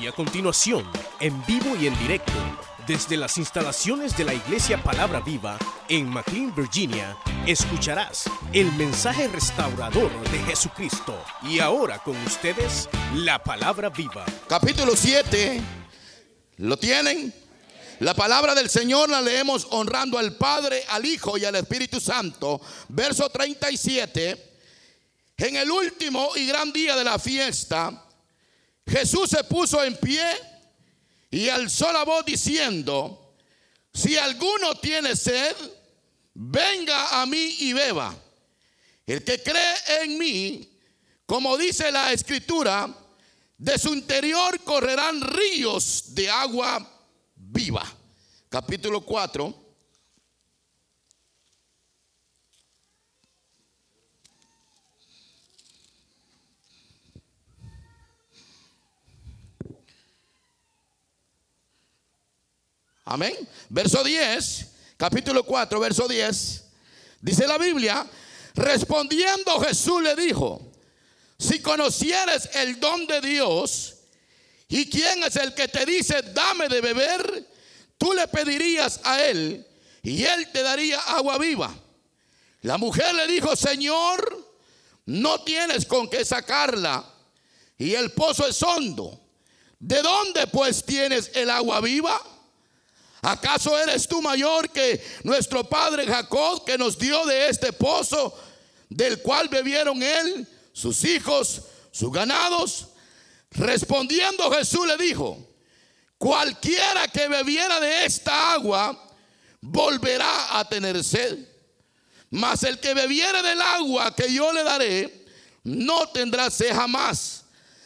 Y a continuación, en vivo y en directo, desde las instalaciones de la Iglesia Palabra Viva en McLean, Virginia, escucharás el mensaje restaurador de Jesucristo. Y ahora con ustedes, la Palabra Viva. Capítulo 7. ¿Lo tienen? La palabra del Señor la leemos honrando al Padre, al Hijo y al Espíritu Santo. Verso 37. En el último y gran día de la fiesta, Jesús se puso en pie y alzó la voz diciendo, si alguno tiene sed, venga a mí y beba. El que cree en mí, como dice la escritura, de su interior correrán ríos de agua viva. Capítulo 4. Amén. Verso 10, capítulo 4, verso 10. Dice la Biblia, respondiendo Jesús le dijo, si conocieres el don de Dios y quién es el que te dice, dame de beber, tú le pedirías a él y él te daría agua viva. La mujer le dijo, Señor, no tienes con qué sacarla y el pozo es hondo. ¿De dónde pues tienes el agua viva? ¿Acaso eres tú mayor que nuestro padre Jacob que nos dio de este pozo del cual bebieron él, sus hijos, sus ganados? Respondiendo Jesús le dijo, cualquiera que bebiera de esta agua volverá a tener sed. Mas el que bebiere del agua que yo le daré, no tendrá sed jamás,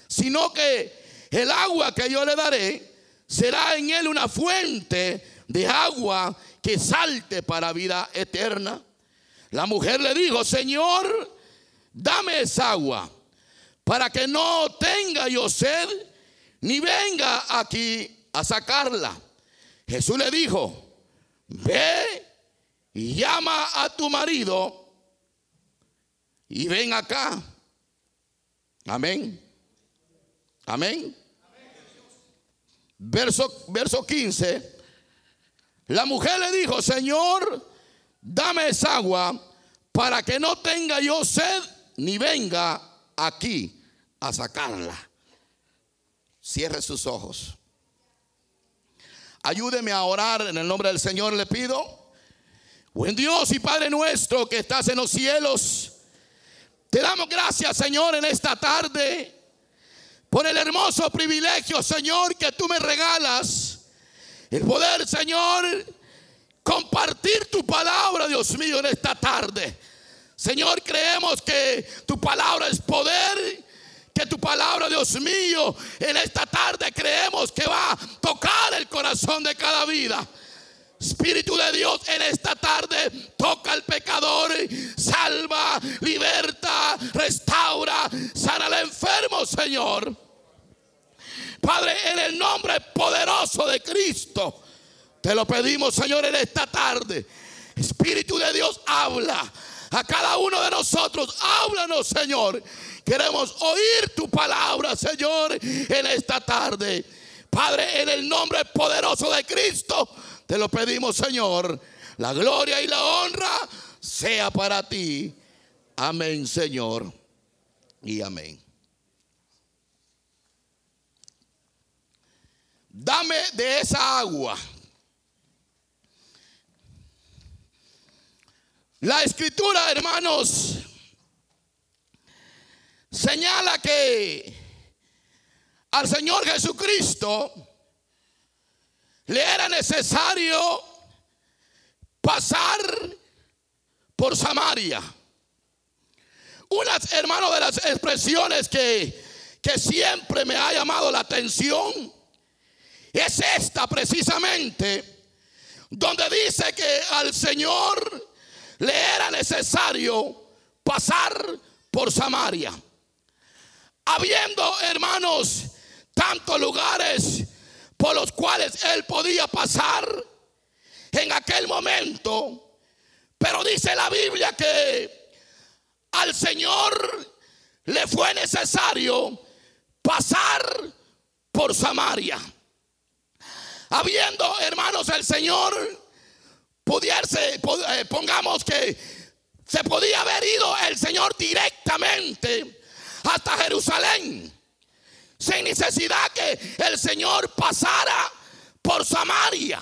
sino que el agua que yo le daré será en él una fuente de agua que salte para vida eterna. La mujer le dijo, Señor, dame esa agua para que no tenga yo sed ni venga aquí a sacarla. Jesús le dijo, ve y llama a tu marido y ven acá. Amén. Amén. Verso, verso 15. La mujer le dijo, Señor, dame esa agua para que no tenga yo sed ni venga aquí a sacarla. Cierre sus ojos. Ayúdeme a orar en el nombre del Señor, le pido. Buen Dios y Padre nuestro que estás en los cielos, te damos gracias, Señor, en esta tarde por el hermoso privilegio, Señor, que tú me regalas el poder, Señor, compartir tu palabra, Dios mío, en esta tarde. Señor, creemos que tu palabra es poder, que tu palabra, Dios mío, en esta tarde creemos que va a tocar el corazón de cada vida. Espíritu de Dios, en esta tarde toca al pecador, salva, liberta, restaura, sana al enfermo, Señor. Padre, en el nombre poderoso de Cristo, te lo pedimos, Señor, en esta tarde. Espíritu de Dios, habla a cada uno de nosotros. Háblanos, Señor. Queremos oír tu palabra, Señor, en esta tarde. Padre, en el nombre poderoso de Cristo, te lo pedimos, Señor. La gloria y la honra sea para ti. Amén, Señor. Y amén. Dame de esa agua. La escritura, hermanos, señala que al Señor Jesucristo le era necesario pasar por Samaria. Unas, hermanos, de las expresiones que, que siempre me ha llamado la atención es esta precisamente donde dice que al Señor le era necesario pasar por Samaria. Habiendo, hermanos, tantos lugares por los cuales él podía pasar en aquel momento, pero dice la Biblia que al Señor le fue necesario pasar por Samaria. Habiendo, hermanos, el Señor pudiese, eh, pongamos que se podía haber ido el Señor directamente hasta Jerusalén, sin necesidad que el Señor pasara por Samaria.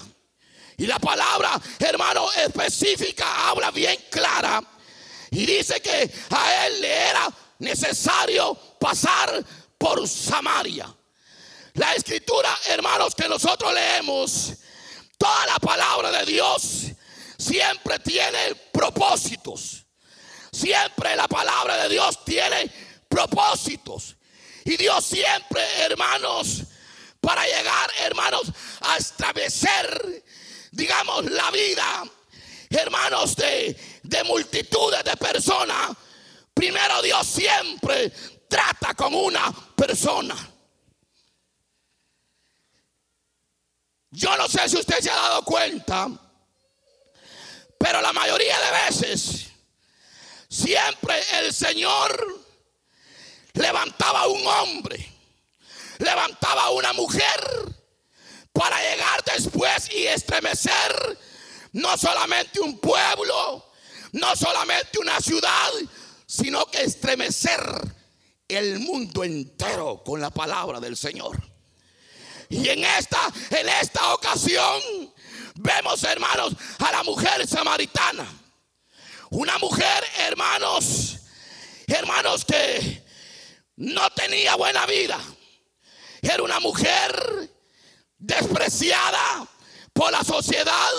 Y la palabra, hermano, específica habla bien clara y dice que a él le era necesario pasar por Samaria. La escritura, hermanos, que nosotros leemos, toda la palabra de Dios siempre tiene propósitos. Siempre la palabra de Dios tiene propósitos. Y Dios siempre, hermanos, para llegar, hermanos, a establecer, digamos, la vida, hermanos, de, de multitudes de personas, primero Dios siempre trata con una persona. Yo no sé si usted se ha dado cuenta, pero la mayoría de veces, siempre el Señor levantaba un hombre, levantaba una mujer para llegar después y estremecer no solamente un pueblo, no solamente una ciudad, sino que estremecer el mundo entero con la palabra del Señor. Y en esta, en esta ocasión, vemos, hermanos, a la mujer samaritana. Una mujer, hermanos, hermanos, que no tenía buena vida. Era una mujer despreciada por la sociedad.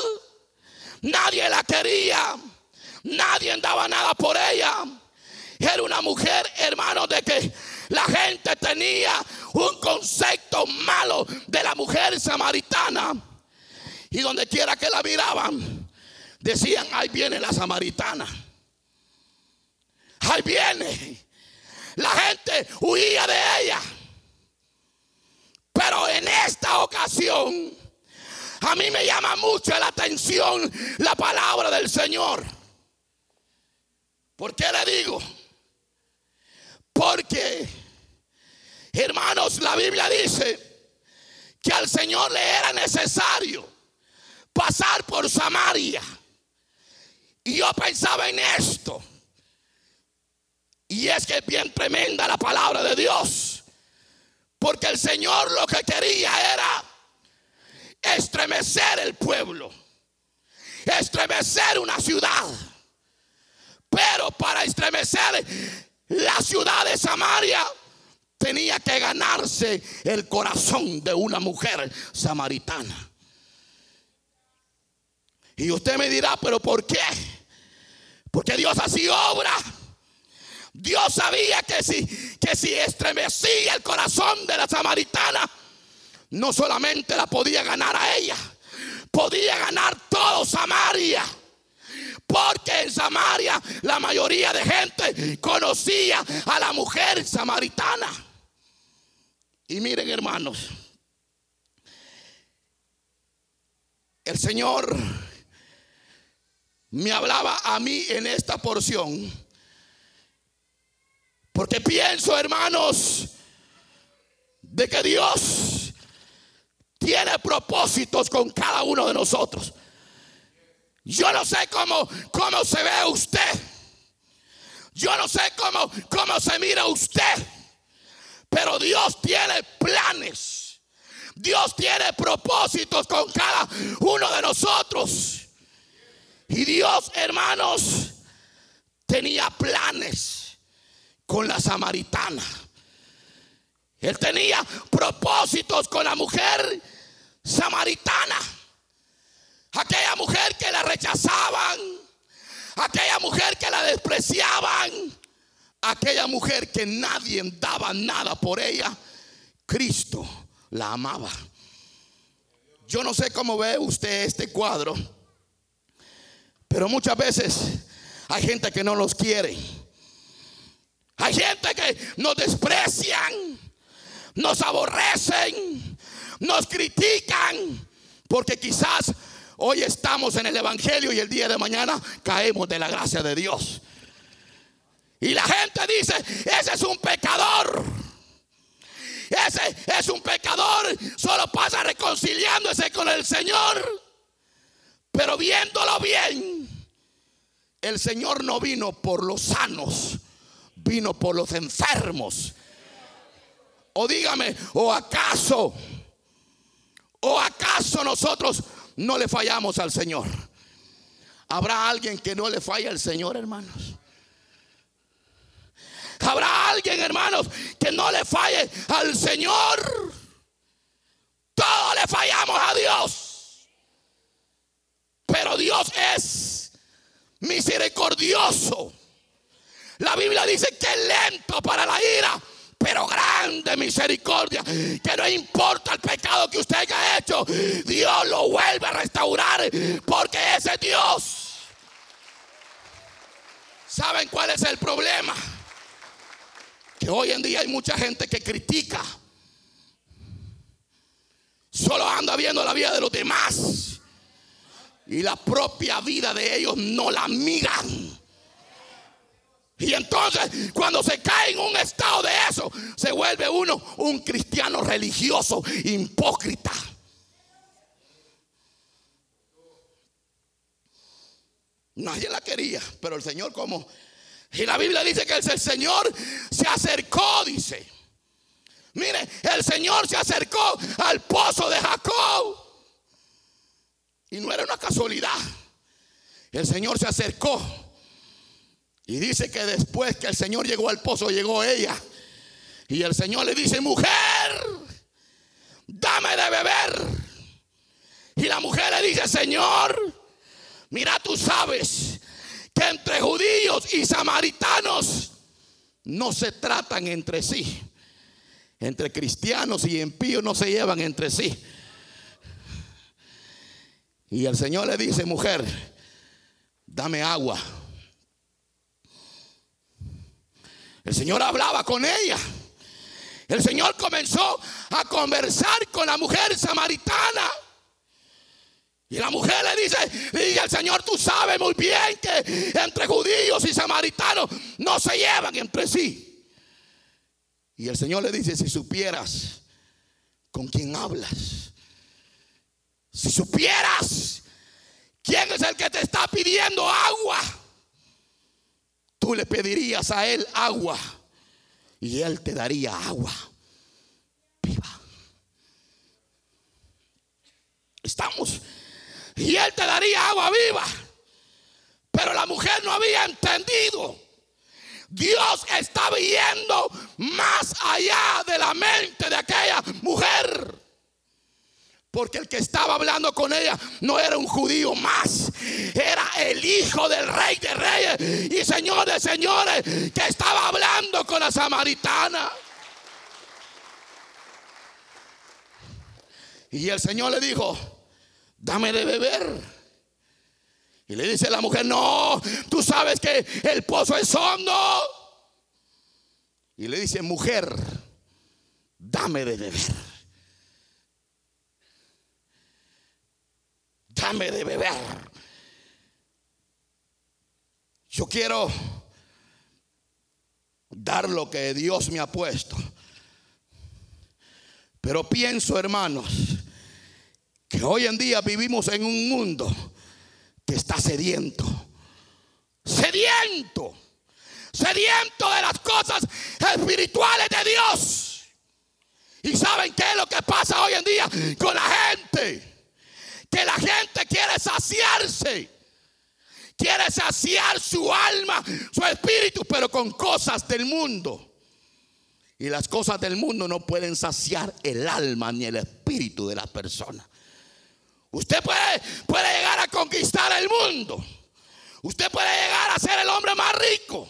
Nadie la quería. Nadie daba nada por ella. Era una mujer, hermano, de que la gente tenía un concepto malo de la mujer samaritana. Y donde quiera que la miraban, decían, ahí viene la samaritana. Ahí viene. La gente huía de ella. Pero en esta ocasión, a mí me llama mucho la atención la palabra del Señor. ¿Por qué le digo? Porque, hermanos, la Biblia dice que al Señor le era necesario pasar por Samaria. Y yo pensaba en esto. Y es que es bien tremenda la palabra de Dios. Porque el Señor lo que quería era estremecer el pueblo. Estremecer una ciudad. Pero para estremecer la ciudad de Samaria tenía que ganarse el corazón de una mujer samaritana. Y usted me dirá, pero ¿por qué? Porque Dios así obra. Dios sabía que si, que si estremecía el corazón de la samaritana, no solamente la podía ganar a ella, podía ganar todo Samaria. Porque en Samaria la mayoría de gente conocía a la mujer samaritana. Y miren hermanos, el Señor me hablaba a mí en esta porción. Porque pienso, hermanos, de que Dios tiene propósitos con cada uno de nosotros. Yo no sé cómo, cómo se ve usted. Yo no sé cómo, cómo se mira usted. Pero Dios tiene planes. Dios tiene propósitos con cada uno de nosotros. Y Dios, hermanos, tenía planes con la samaritana. Él tenía propósitos con la mujer samaritana. Aquella mujer que la rechazaban. Aquella mujer que la despreciaban. Aquella mujer que nadie daba nada por ella. Cristo la amaba. Yo no sé cómo ve usted este cuadro. Pero muchas veces hay gente que no los quiere. Hay gente que nos desprecian, nos aborrecen, nos critican, porque quizás Hoy estamos en el Evangelio y el día de mañana caemos de la gracia de Dios. Y la gente dice, ese es un pecador. ese es un pecador, solo pasa reconciliándose con el Señor. Pero viéndolo bien, el Señor no vino por los sanos, vino por los enfermos. O dígame, o acaso, o acaso nosotros no le fallamos al Señor. ¿Habrá alguien que no le falle al Señor, hermanos? ¿Habrá alguien, hermanos, que no le falle al Señor? Todos le fallamos a Dios. Pero Dios es misericordioso. La Biblia dice que es lento para la ira, pero grande misericordia. Que no importa el pecado que usted haya hecho, Dios lo vuelve a restaurar porque ese es Dios. ¿Saben cuál es el problema? Que hoy en día hay mucha gente que critica. Solo anda viendo la vida de los demás. Y la propia vida de ellos no la miran. Y entonces cuando se cae en un estado de eso, se vuelve uno un cristiano religioso, hipócrita. Nadie la quería, pero el Señor como... Y la Biblia dice que el Señor se acercó, dice. Mire, el Señor se acercó al pozo de Jacob. Y no era una casualidad. El Señor se acercó y dice que después que el Señor llegó al pozo, llegó ella. Y el Señor le dice, mujer, dame de beber. Y la mujer le dice, Señor, mira, tú sabes que entre judíos y samaritanos no se tratan entre sí. Entre cristianos y impíos no se llevan entre sí. Y el Señor le dice, mujer, dame agua. El Señor hablaba con ella. El Señor comenzó a conversar con la mujer samaritana. Y la mujer le dice, y el Señor, tú sabes muy bien que entre judíos y samaritanos no se llevan entre sí. Y el Señor le dice, si supieras con quién hablas, si supieras quién es el que te está pidiendo agua, tú le pedirías a él agua y él te daría agua viva. Estamos. Y él te daría agua viva. Pero la mujer no había entendido. Dios estaba yendo más allá de la mente de aquella mujer. Porque el que estaba hablando con ella no era un judío más, era el hijo del rey de reyes y señor de señores que estaba hablando con la samaritana. Y el Señor le dijo, dame de beber. Y le dice la mujer, no, tú sabes que el pozo es hondo. Y le dice, mujer, dame de beber. dame de beber. Yo quiero dar lo que Dios me ha puesto. Pero pienso, hermanos, que hoy en día vivimos en un mundo que está sediento. Sediento. Sediento de las cosas espirituales de Dios. ¿Y saben qué es lo que pasa hoy en día con la gente? que la gente quiere saciarse. Quiere saciar su alma, su espíritu, pero con cosas del mundo. Y las cosas del mundo no pueden saciar el alma ni el espíritu de la persona. Usted puede, puede llegar a conquistar el mundo. Usted puede llegar a ser el hombre más rico.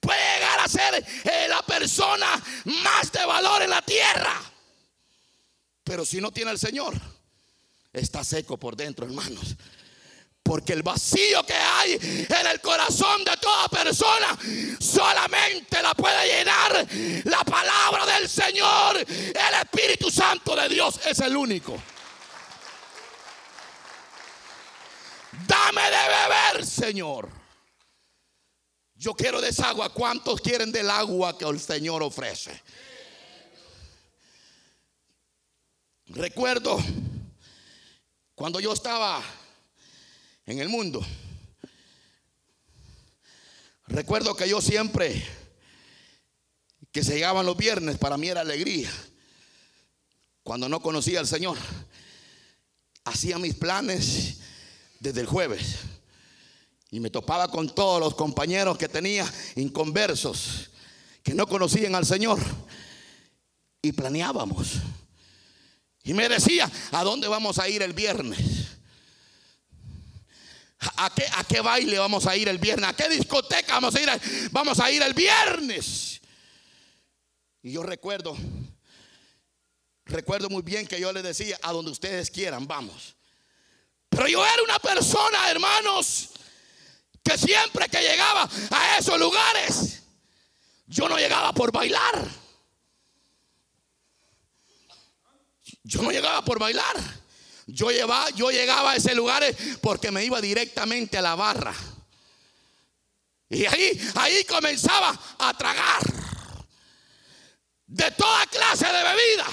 Puede llegar a ser eh, la persona más de valor en la tierra. Pero si no tiene el Señor, está seco por dentro, hermanos. Porque el vacío que hay en el corazón de toda persona solamente la puede llenar la palabra del Señor. El Espíritu Santo de Dios es el único. Dame de beber, Señor. Yo quiero desagua. ¿Cuántos quieren del agua que el Señor ofrece? Recuerdo cuando yo estaba en el mundo. Recuerdo que yo siempre que se llegaban los viernes para mí era alegría. Cuando no conocía al Señor, hacía mis planes desde el jueves. Y me topaba con todos los compañeros que tenía inconversos, que no conocían al Señor. Y planeábamos. Y me decía, ¿a dónde vamos a ir el viernes? ¿A qué, ¿A qué, baile vamos a ir el viernes? ¿A qué discoteca vamos a ir? Vamos a ir el viernes. Y yo recuerdo, recuerdo muy bien que yo le decía, a donde ustedes quieran, vamos. Pero yo era una persona, hermanos, que siempre que llegaba a esos lugares, yo no llegaba por bailar. Yo no llegaba por bailar. Yo, yo llegaba a ese lugar porque me iba directamente a la barra. Y ahí, ahí comenzaba a tragar de toda clase de bebida.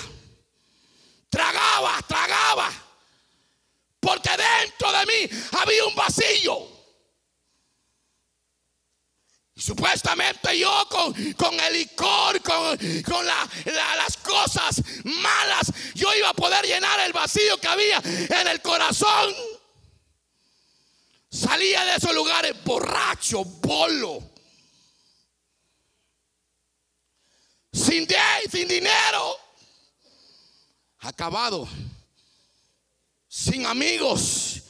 Tragaba, tragaba. Porque dentro de mí había un vacío. Supuestamente yo con, con el licor, con, con las cosas malas, yo iba a poder llenar el vacío que había en el corazón. Salía de esos lugares borracho, bolo, sin, sin dinero, acabado, sin amigos.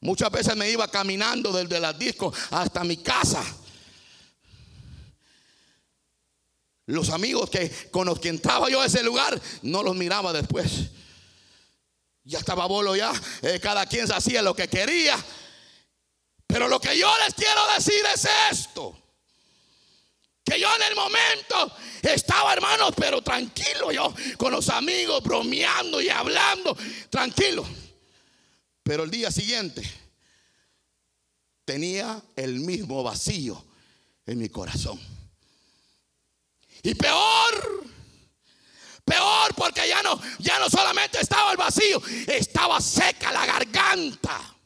Muchas veces me iba caminando desde las discos hasta mi casa Los amigos que con los que entraba yo a ese lugar, no los miraba después. Ya estaba bolo ya, eh, cada quien se hacía lo que quería. Pero lo que yo les quiero decir es esto. Que yo en el momento estaba, hermanos, pero tranquilo yo, con los amigos, bromeando y hablando, tranquilo. Pero el día siguiente tenía el mismo vacío en mi corazón. Y peor, peor porque ya no, ya no solamente estaba el vacío, estaba seca la garganta.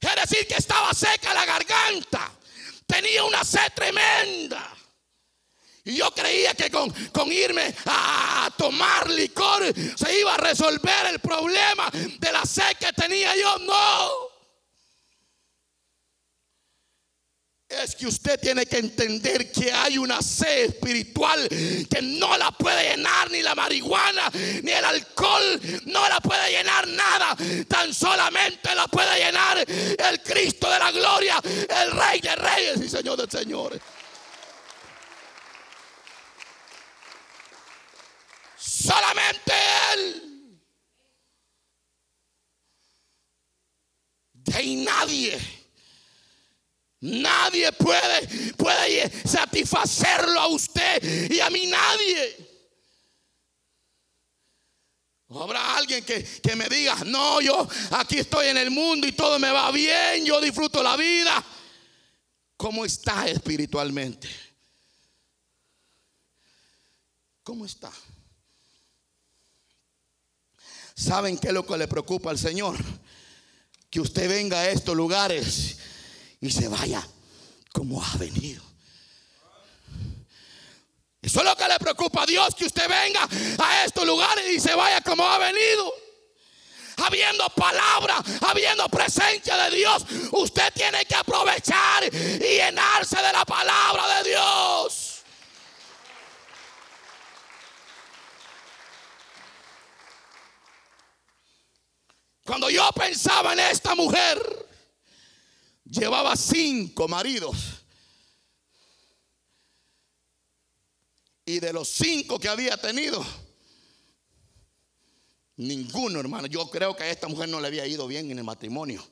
Es decir, que estaba seca la garganta. Tenía una sed tremenda. Y yo creía que con, con, irme a tomar licor se iba a resolver el problema de la sed que tenía yo. No. Es que usted tiene que entender que hay una sed espiritual que no la puede llenar ni la marihuana, ni el alcohol, no la puede llenar nada. Tan solamente la puede llenar el Cristo de la gloria, el Rey de Reyes y Señor de Señores. Solamente Él. De nadie Nadie puede, puede satisfacerlo a usted y a mí nadie. Habrá alguien que, que, me diga, no, yo aquí estoy en el mundo y todo me va bien, yo disfruto la vida. ¿Cómo está espiritualmente? ¿Cómo está? ¿Saben qué es lo que le preocupa al Señor? Que usted venga a estos lugares y se vaya como ha venido. Eso es lo que le preocupa a Dios, que usted venga a estos lugares y se vaya como ha venido. Habiendo palabra, habiendo presencia de Dios, usted tiene que aprovechar y llenarse de la palabra de Dios. Cuando yo pensaba en esta mujer, llevaba cinco maridos. Y de los cinco que había tenido, ninguno, hermano. Yo creo que a esta mujer no le había ido bien en el matrimonio.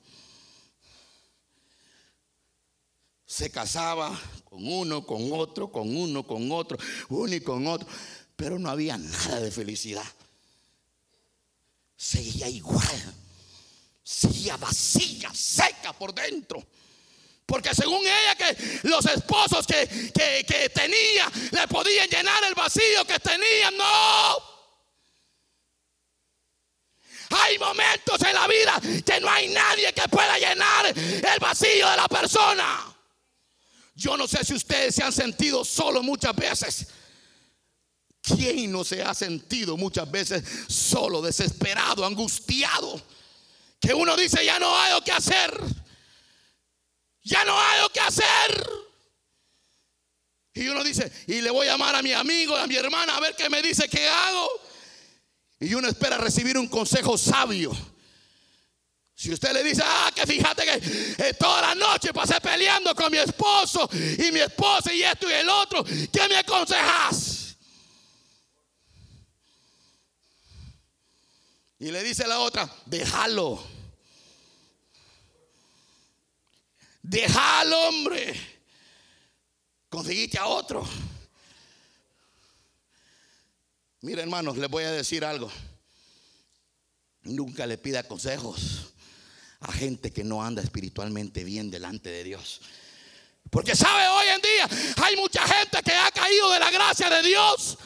Se casaba con uno, con otro, con uno, con otro, uno y con otro. Pero no había nada de felicidad. Seguía igual seguía vacía, seca por dentro. Porque según ella que los esposos que, que, tenía le podían llenar el vacío que tenía, no. Hay momentos en la vida que no hay nadie que pueda llenar el vacío de la persona. Yo no sé si ustedes se han sentido solo muchas veces. ¿Quién no se ha sentido muchas veces solo, desesperado, angustiado? Que uno dice, ya no hay lo que hacer. Ya no hay lo que hacer. Y uno dice, y le voy a llamar a mi amigo, a mi hermana, a ver qué me dice qué hago. Y uno espera recibir un consejo sabio. Si usted le dice, ah, que fíjate que eh, toda la noche pasé peleando con mi esposo y mi esposa y esto y el otro, ¿qué me aconsejas? Y le dice la otra, déjalo. Déjalo, hombre. Conseguiste a otro. Mira, hermanos, les voy a decir algo. Nunca le pida consejos a gente que no anda espiritualmente bien delante de Dios. Porque sabe, hoy en día hay mucha gente que ha caído de la gracia de Dios,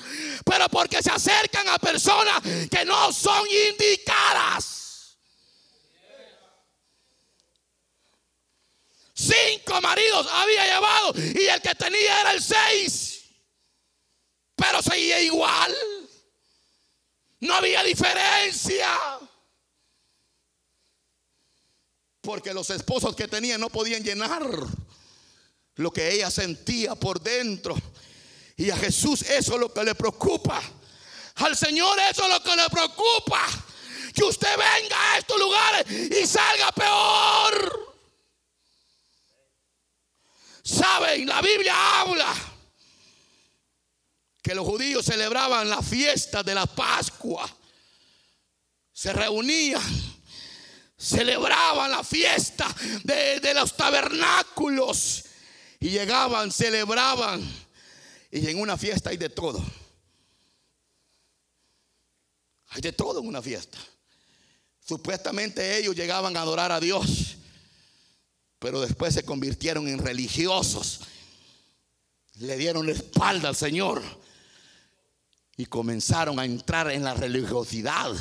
pero porque se acercan a personas que no son indicadas. Cinco maridos había llevado y el que tenía era el seis, pero seguía igual. No había diferencia. Porque los esposos que tenía no podían llenar lo que ella sentía por dentro. Y a Jesús eso es lo que le preocupa. Al Señor eso es lo que le preocupa. Que usted venga a estos lugares y salga peor. Saben, la Biblia habla que los judíos celebraban la fiesta de la Pascua. Se reunían, celebraban la fiesta de, los tabernáculos. Y llegaban, celebraban. Y en una fiesta hay de todo. Hay de todo en una fiesta. Supuestamente ellos llegaban a adorar a Dios, pero después se convirtieron en religiosos. Le dieron espalda al Señor y comenzaron a entrar en la religiosidad.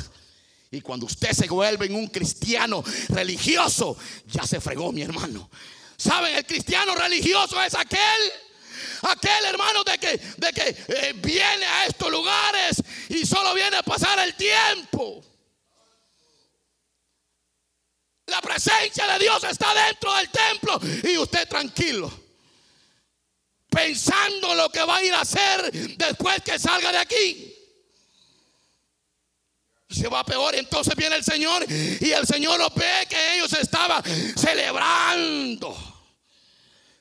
Y cuando usted se vuelve en un cristiano religioso, ya se fregó mi hermano. ¿Saben? El cristiano religioso es aquel, aquel hermano de que, de que eh, viene a estos lugares y solo viene a pasar el tiempo. La presencia de Dios está dentro del templo y usted tranquilo pensando lo que va a ir a hacer después que salga de aquí. Se va peor, entonces viene el Señor y el Señor lo ve que ellos estaban celebrando.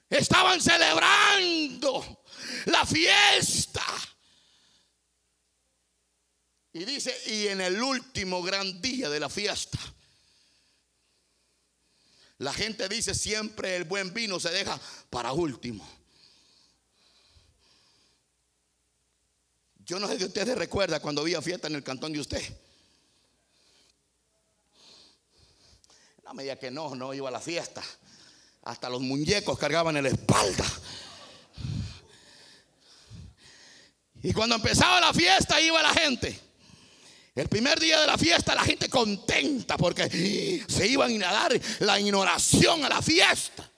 Estaban celebrando la fiesta. Y dice, y en el último gran día de la fiesta, la gente dice siempre el buen vino se deja para último. Yo no sé si ustedes recuerdan cuando había fiesta en el cantón de usted. No me diga que no, no iba a la fiesta. Hasta los muñecos cargaban en la espalda. Y cuando empezaba la fiesta iba la gente. El primer día de la fiesta la gente contenta porque se iban a dar la ignoración a la fiesta.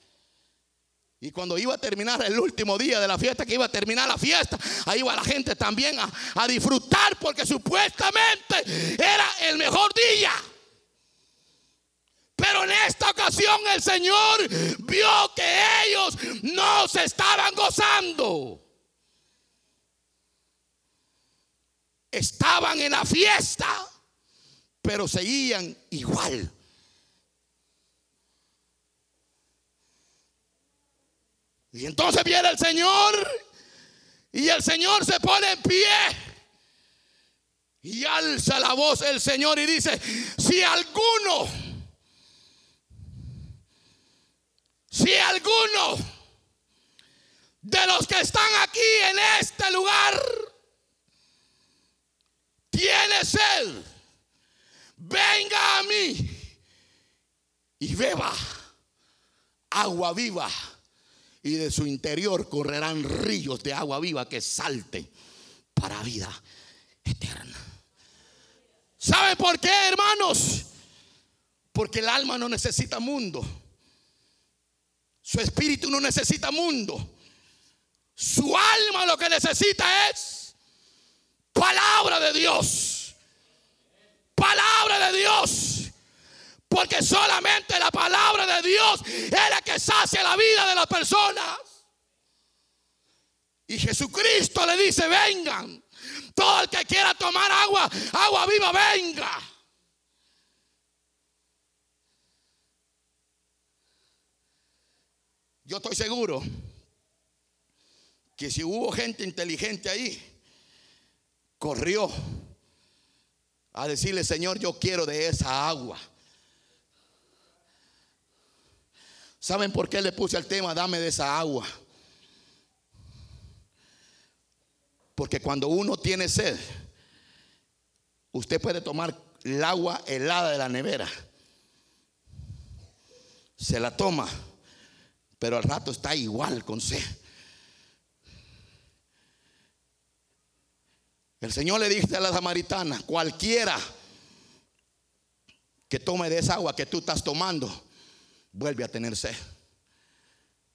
Y cuando iba a terminar el último día de la fiesta, que iba a terminar la fiesta, ahí iba la gente también a, disfrutar porque supuestamente era el mejor día. Pero en esta ocasión el Señor vio que ellos no se estaban gozando. Estaban en la fiesta, pero seguían igual. Y entonces viene el Señor y el Señor se pone en pie. Y alza la voz el Señor y dice, si alguno, si alguno de los que están aquí en este lugar tiene sed, venga a mí y beba agua viva y de su interior correrán ríos de agua viva que salten para vida eterna. ¿Sabe por qué, hermanos? Porque el alma no necesita mundo. Su espíritu no necesita mundo. Su alma lo que necesita es palabra de Dios. Palabra de Dios. Porque solamente la palabra de Dios es la que sacia la vida de las personas. Y Jesucristo le dice, vengan. Todo el que quiera tomar agua, agua viva, venga. Yo estoy seguro que si hubo gente inteligente ahí, corrió a decirle, Señor, yo quiero de esa agua. ¿Saben por qué le puse el tema, dame de esa agua? Porque cuando uno tiene sed, usted puede tomar el agua helada de la nevera. Se la toma pero al rato está igual con sed. El Señor le dice a la samaritana, cualquiera que tome de esa agua que tú estás tomando, vuelve a tener sed.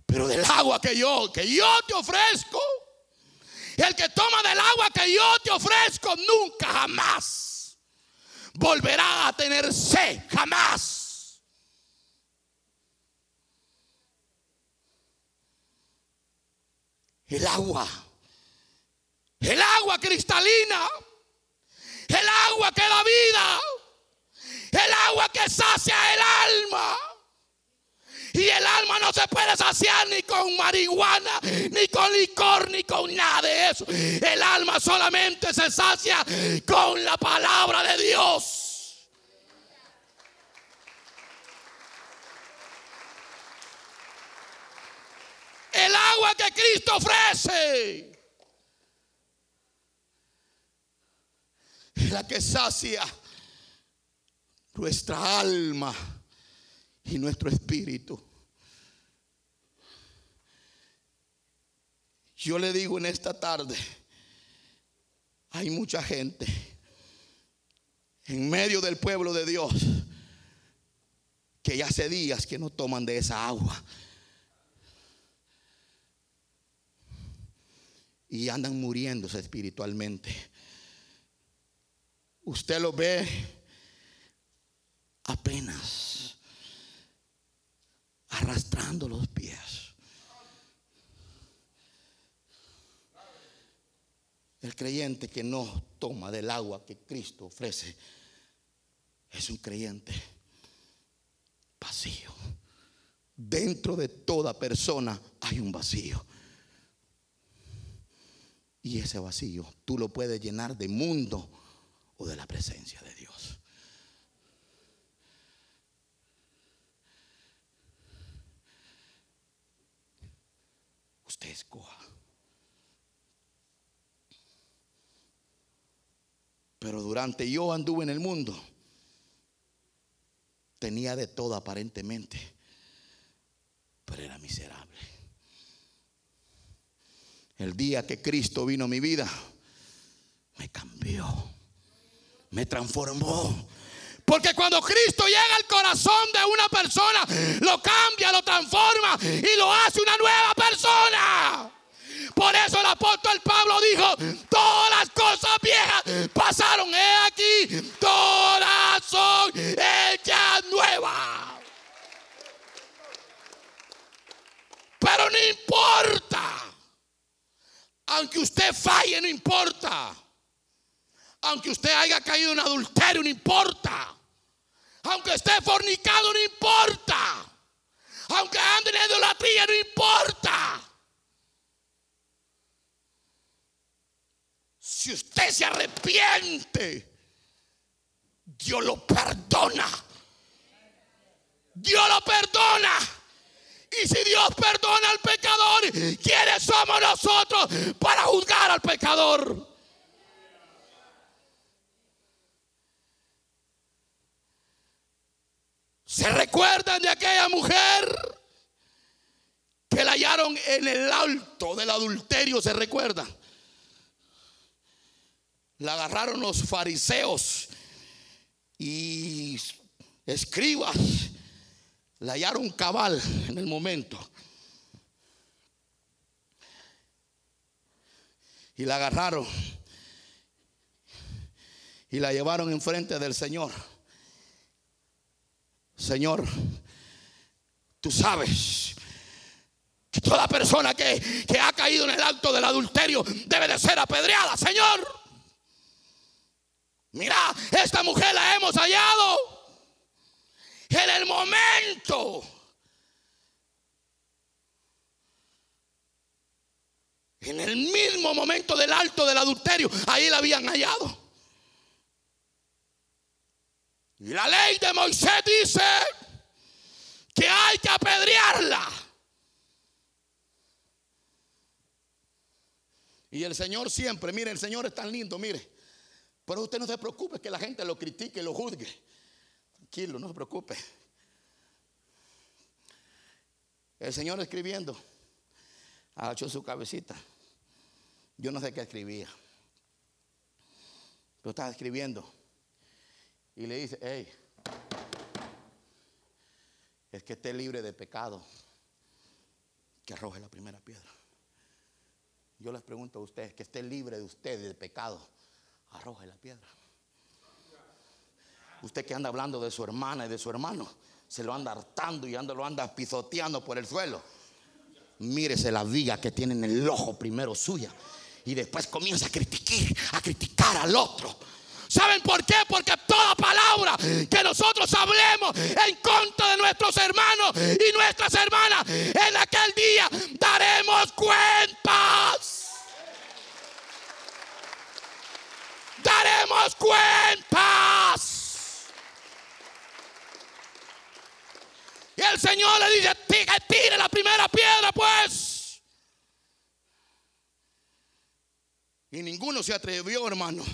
Pero del agua que yo, que yo te ofrezco, el que toma del agua que yo te ofrezco, nunca jamás volverá a tener sed, jamás. el agua. El agua cristalina. El agua que da vida. El agua que sacia el alma. Y el alma no se puede saciar ni con marihuana, ni con licor, ni con nada de eso. El alma solamente se sacia con la palabra de Dios. el agua que Cristo ofrece. La que sacia nuestra alma y nuestro espíritu. Yo le digo en esta tarde, hay mucha gente en medio del pueblo de Dios que ya hace días que no toman de esa agua y andan muriéndose espiritualmente. Usted lo ve apenas arrastrando los pies. El creyente que no toma del agua que Cristo ofrece es un creyente vacío. Dentro de toda persona hay un vacío. Y ese vacío tú lo puedes llenar de mundo o de la presencia de Dios. Usted escoja. Pero durante yo anduve en el mundo, tenía de todo aparentemente, pero era miserable. El día que Cristo vino a mi vida, me cambió, me transformó. Porque cuando Cristo llega al corazón de una persona, lo cambia, lo transforma y lo hace una nueva persona. Por eso el apóstol Pablo dijo, todas las cosas viejas pasaron. He aquí, todas son hechas nuevas. Pero no importa. Aunque usted falle, no importa. Aunque usted haya caído en adulterio, no importa. Aunque esté fornicado, no importa. Aunque ande en idolatría, no importa. Si usted se arrepiente, Dios lo perdona. Dios lo perdona. Y si Dios perdona al pecador, ¿quiénes somos nosotros para juzgar al pecador? ¿Se recuerdan de aquella mujer que la hallaron en el alto del adulterio? ¿Se recuerdan? La agarraron los fariseos y escribas la hallaron cabal en el momento. Y la agarraron y la llevaron enfrente del Señor. Señor, tú sabes que toda persona que, que, ha caído en el acto del adulterio debe de ser apedreada, Señor. Mira, esta mujer la hemos hallado en el momento. En el mismo momento del alto del adulterio, ahí la habían hallado. Y la ley de Moisés dice que hay que apedrearla. Y el Señor siempre, mire, el Señor es tan lindo, mire. Pero usted no se preocupe que la gente lo critique, lo juzgue. Tranquilo, no se preocupe. El Señor escribiendo, agachó su cabecita. Yo no sé qué escribía. Pero estaba escribiendo y le dice, hey, es que esté libre de pecado, que arroje la primera piedra. Yo les pregunto a ustedes, que esté libre de ustedes de pecado, arroje la piedra. Usted que anda hablando de su hermana y de su hermano, se lo anda hartando y anda, lo anda pisoteando por el suelo. Mírese la viga que tiene en el ojo primero suya y después comienza a criticar, a criticar al otro. ¿Saben por qué? Porque toda palabra que nosotros hablemos en contra de nuestros hermanos y nuestras hermanas, en aquel día daremos cuentas. Daremos cuentas. Y el Señor le dice, tire la primera piedra pues. Y ninguno se atrevió, hermano.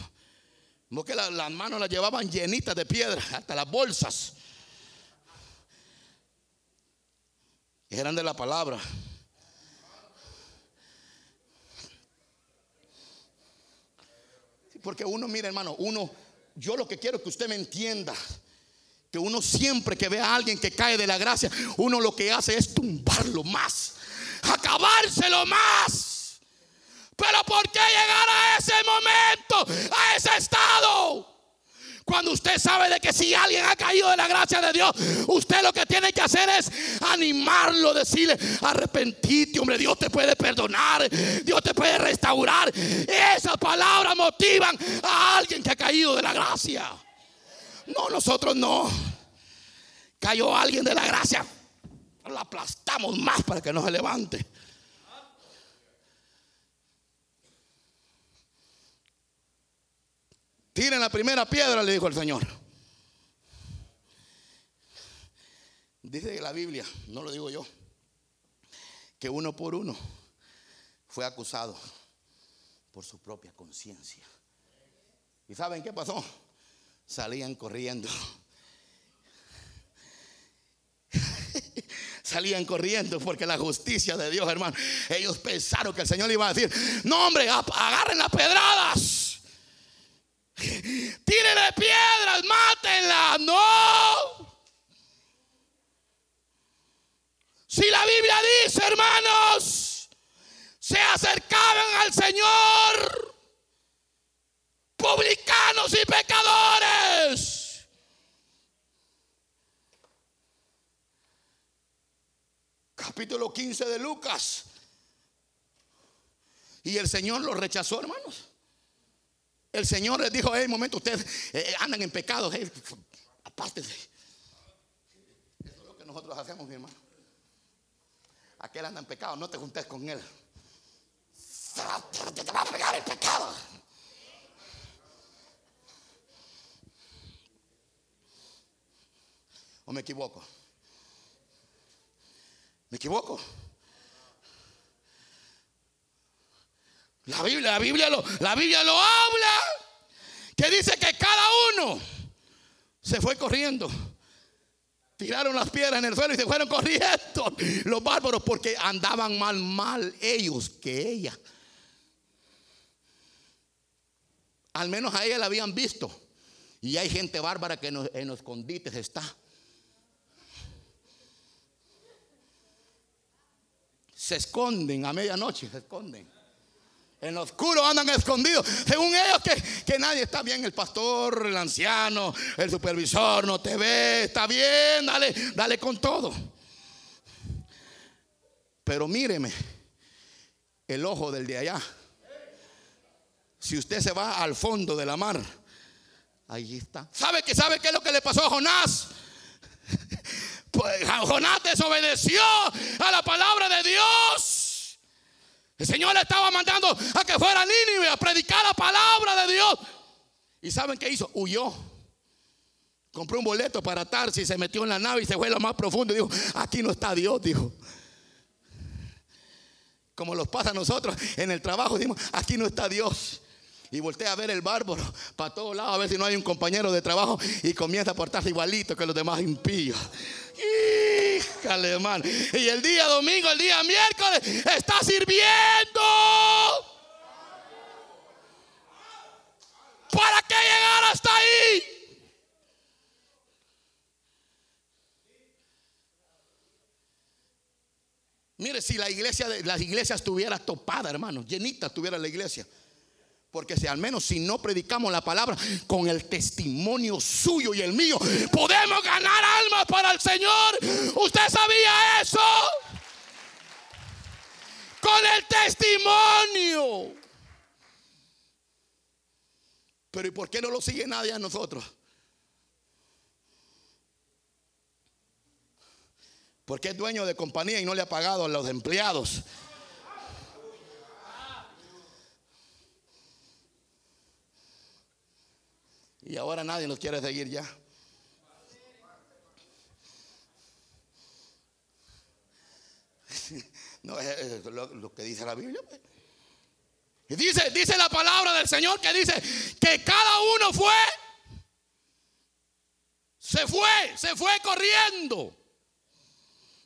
Porque las manos las llevaban llenitas de piedra, hasta las bolsas. Eran de la palabra. Porque uno, mira hermano, uno, yo lo que quiero que usted me entienda. Que uno siempre que ve a alguien que cae de la gracia, uno lo que hace es tumbarlo más, acabárselo más. Pero ¿por qué llegar a ese momento, a ese estado? Cuando usted sabe de que si alguien ha caído de la gracia de Dios, usted lo que tiene que hacer es animarlo, decirle, arrepentite, hombre, Dios te puede perdonar, Dios te puede restaurar. Esas palabras motivan a alguien que ha caído de la gracia. No, nosotros no. Cayó alguien de la gracia, lo aplastamos más para que no se levante. Tiren la primera piedra, le dijo el Señor. Dice la Biblia, no lo digo yo, que uno por uno fue acusado por su propia conciencia. ¿Y saben qué pasó? Salían corriendo. Salían corriendo porque la justicia de Dios, hermano. Ellos pensaron que el Señor iba a decir, no hombre, agarren las pedradas. Tírenle piedras, mátenla. No. Si la Biblia dice, hermanos, se acercaban al Señor publicanos y pecadores. Capítulo 15 de Lucas. Y el Señor los rechazó, hermanos. El Señor les dijo, hey, momento, ustedes eh, eh, andan en pecado, hey, apártense. Eso es lo que nosotros hacemos, mi hermano. Aquel anda en pecado, no te juntes con él. Te va a pegar el pecado. ¿O me equivoco? ¿Me equivoco? La Biblia, la Biblia lo, la Biblia lo habla. Que dice que cada uno se fue corriendo. Tiraron las piedras en el suelo y se fueron corriendo los bárbaros porque andaban mal, mal ellos que ella. Al menos a ella la habían visto Y hay gente bárbara que en los, en los escondites está. Se esconden a medianoche, se esconden. En lo oscuro andan escondidos. Según ellos que, que nadie está bien. El pastor, el anciano, el supervisor no te ve. Está bien, dale, dale con todo. Pero míreme, el ojo del de allá. Si usted se va al fondo de la mar, ahí está. ¿Sabe que sabe qué es lo que le pasó a Jonás? Pues Jonás desobedeció a la palabra de Dios. El Señor le estaba mandando a que fuera a Nínive a predicar la palabra de Dios. ¿Y saben qué hizo? Huyó. Compró un boleto para Tarsi, se metió en la nave y se fue a lo más profundo y dijo, aquí no está Dios, dijo. Como los pasa a nosotros en el trabajo, decimos, aquí no está Dios. Y voltea a ver el bárbaro para todos lados a ver si no hay un compañero de trabajo y comienza a portarse igualito que los demás impíos. Híjale, hermano. Y el día domingo, el día miércoles, está sirviendo. ¿Para qué llegar hasta ahí? Mire, si la iglesia, las iglesias estuviera topada, hermano, llenita estuviera la iglesia. Porque si al menos si no predicamos la palabra con el testimonio suyo y el mío, podemos ganar almas para el Señor. ¿Usted sabía eso? Con el testimonio. Pero ¿y por qué no lo sigue nadie a nosotros? Porque es dueño de compañía y no le ha pagado a los empleados. Y ahora nadie nos quiere seguir ya. No, es lo, que dice la Biblia. Pues. Y dice, dice la palabra del Señor que dice que cada uno fue, se fue, se fue corriendo.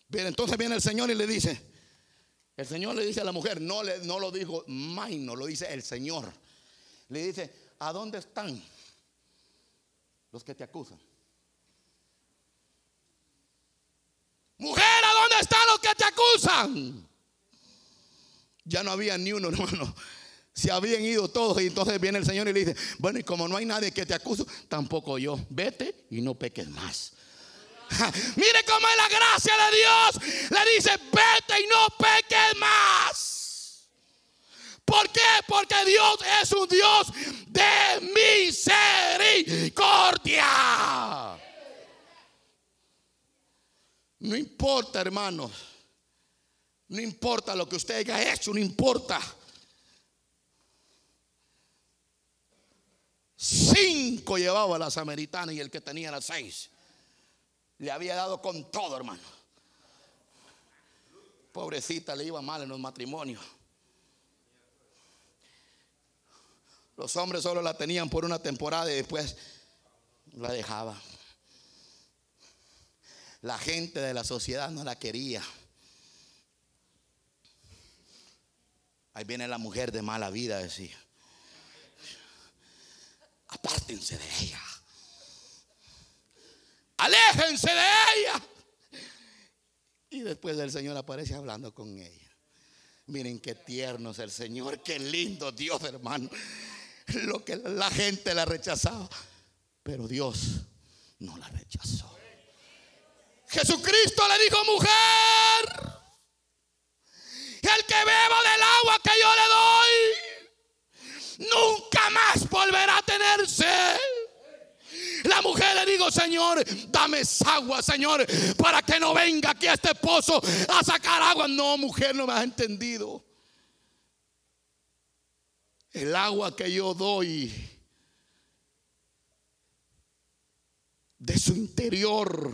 Bien, entonces viene el Señor y le dice, el Señor le dice a la mujer, no, le, no lo dijo Maino, lo dice el Señor. Le dice, ¿a dónde están? Los que te acusan. Mujer, ¿a dónde están los que te acusan? Ya no había ni uno, hermano. Se habían ido todos y entonces viene el Señor y le dice, bueno, y como no hay nadie que te acuse, tampoco yo. Vete y no peques más. Mire cómo es la gracia de Dios. Le dice, vete y no peques más. ¿Por qué? Porque Dios es un Dios de misericordia. No importa, hermanos. No importa lo que usted haya hecho, no importa. Cinco llevaba la samaritana y el que tenía las seis. Le había dado con todo, hermano. Pobrecita, le iba mal en los matrimonios. Los hombres solo la tenían por una temporada y después la dejaban. La gente de la sociedad no la quería. Ahí viene la mujer de mala vida, decía. Apártense de ella. Aléjense de ella. Y después el Señor aparece hablando con ella. Miren qué tierno es el Señor, qué lindo Dios, hermano lo que la gente la rechazaba. Pero Dios no la rechazó. Jesucristo le dijo, mujer, el que beba del agua que yo le doy, nunca más volverá a tener sed. La mujer le dijo, Señor, dame agua, Señor, para que no venga aquí a este pozo a sacar agua. No, mujer, no me has entendido. El agua que yo doy de su interior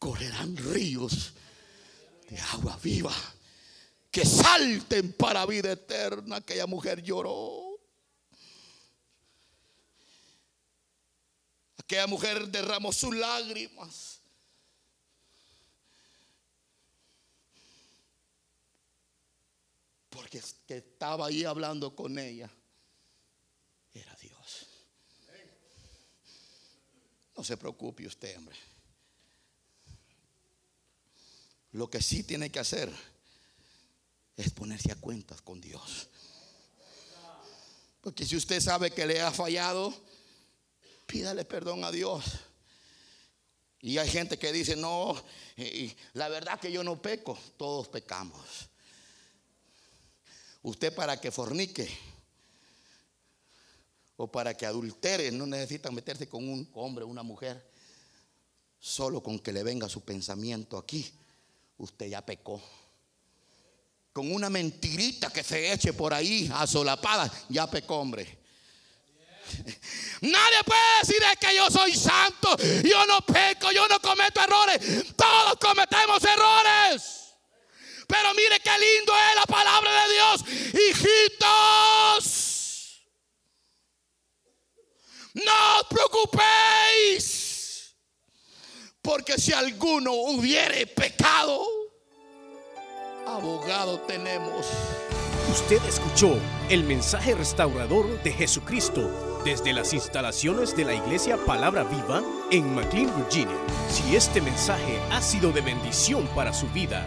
correrán ríos de agua viva que salten para vida eterna. Aquella mujer lloró. Aquella mujer derramó sus lágrimas. Porque que estaba ahí hablando con ella era Dios. No se preocupe usted, hombre. Lo que sí tiene que hacer es ponerse a cuentas con Dios. Porque si usted sabe que le ha fallado, pídale perdón a Dios. Y hay gente que dice, no, la verdad que yo no peco, todos pecamos. Usted para que fornique o para que adultere no necesita meterse con un hombre o una mujer. Solo con que le venga su pensamiento aquí usted ya pecó. Con una mentirita que se eche por ahí a solapada, ya pecó, hombre. Nadie puede decir que yo soy santo, yo no peco, yo no cometo errores. Todos cometemos errores. Pero mire qué lindo es la palabra de Dios. Hijitos, no os preocupéis porque si alguno hubiere pecado, abogado tenemos. Usted escuchó el mensaje restaurador de Jesucristo desde las instalaciones de la iglesia Palabra Viva en McLean, Virginia. Si este mensaje ha sido de bendición para su vida